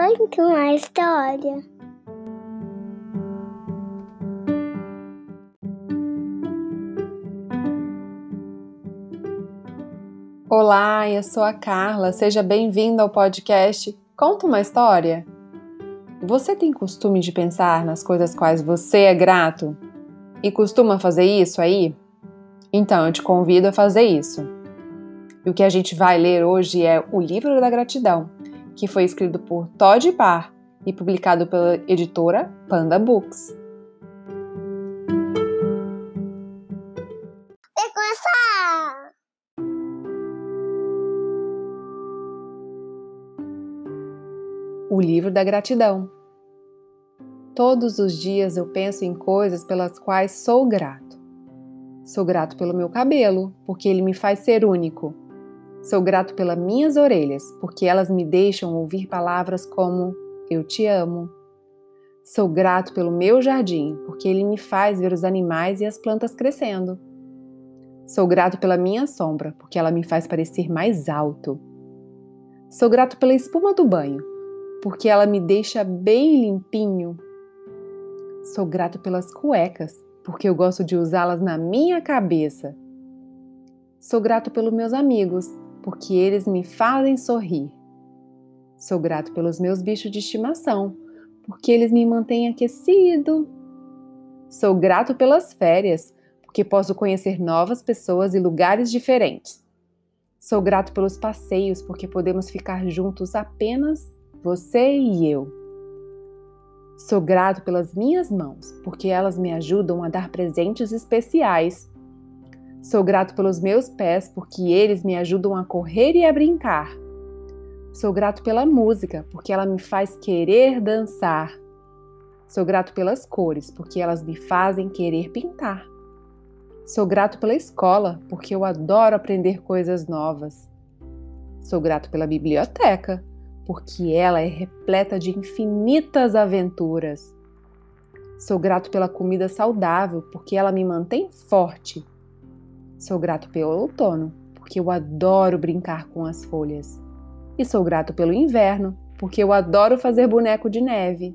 Conta uma história. Olá, eu sou a Carla. Seja bem-vindo ao podcast Conta uma História. Você tem costume de pensar nas coisas quais você é grato e costuma fazer isso aí? Então eu te convido a fazer isso. E o que a gente vai ler hoje é o Livro da Gratidão, que foi escrito por Todd Parr e publicado pela editora Panda Books. O livro da gratidão. Todos os dias eu penso em coisas pelas quais sou grato. Sou grato pelo meu cabelo, porque ele me faz ser único. Sou grato pelas minhas orelhas, porque elas me deixam ouvir palavras como eu te amo. Sou grato pelo meu jardim, porque ele me faz ver os animais e as plantas crescendo. Sou grato pela minha sombra, porque ela me faz parecer mais alto. Sou grato pela espuma do banho, porque ela me deixa bem limpinho. Sou grato pelas cuecas, porque eu gosto de usá-las na minha cabeça. Sou grato pelos meus amigos, porque eles me fazem sorrir. Sou grato pelos meus bichos de estimação, porque eles me mantêm aquecido. Sou grato pelas férias, porque posso conhecer novas pessoas e lugares diferentes. Sou grato pelos passeios, porque podemos ficar juntos apenas você e eu. Sou grato pelas minhas mãos, porque elas me ajudam a dar presentes especiais. Sou grato pelos meus pés, porque eles me ajudam a correr e a brincar. Sou grato pela música, porque ela me faz querer dançar. Sou grato pelas cores, porque elas me fazem querer pintar. Sou grato pela escola, porque eu adoro aprender coisas novas. Sou grato pela biblioteca, porque ela é repleta de infinitas aventuras. Sou grato pela comida saudável, porque ela me mantém forte. Sou grato pelo outono, porque eu adoro brincar com as folhas. E sou grato pelo inverno, porque eu adoro fazer boneco de neve.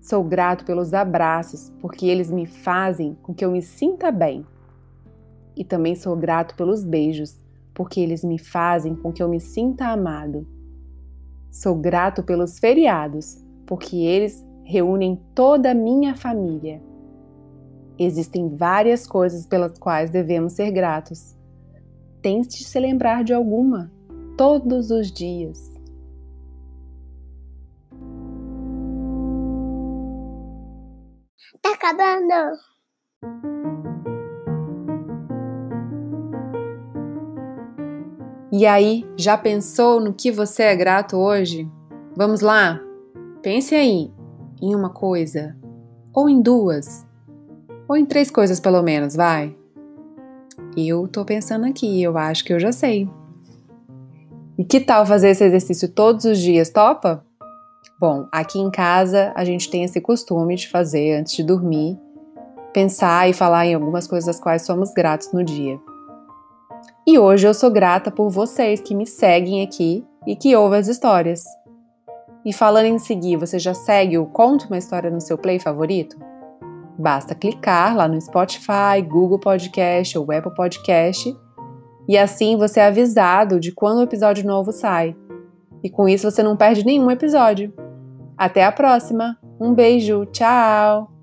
Sou grato pelos abraços, porque eles me fazem com que eu me sinta bem. E também sou grato pelos beijos, porque eles me fazem com que eu me sinta amado. Sou grato pelos feriados, porque eles reúnem toda a minha família. Existem várias coisas pelas quais devemos ser gratos. Tente se lembrar de alguma todos os dias. Tá acabando. E aí, já pensou no que você é grato hoje? Vamos lá? Pense aí em uma coisa, ou em duas, ou em três coisas pelo menos, vai. Eu tô pensando aqui, eu acho que eu já sei. E que tal fazer esse exercício todos os dias, topa? Bom, aqui em casa a gente tem esse costume de fazer antes de dormir, pensar e falar em algumas coisas das quais somos gratos no dia. E hoje eu sou grata por vocês que me seguem aqui e que ouvem as histórias. E falando em seguir, você já segue o Conto uma História no seu play favorito? Basta clicar lá no Spotify, Google Podcast ou Apple Podcast e assim você é avisado de quando o episódio novo sai. E com isso você não perde nenhum episódio. Até a próxima! Um beijo, tchau!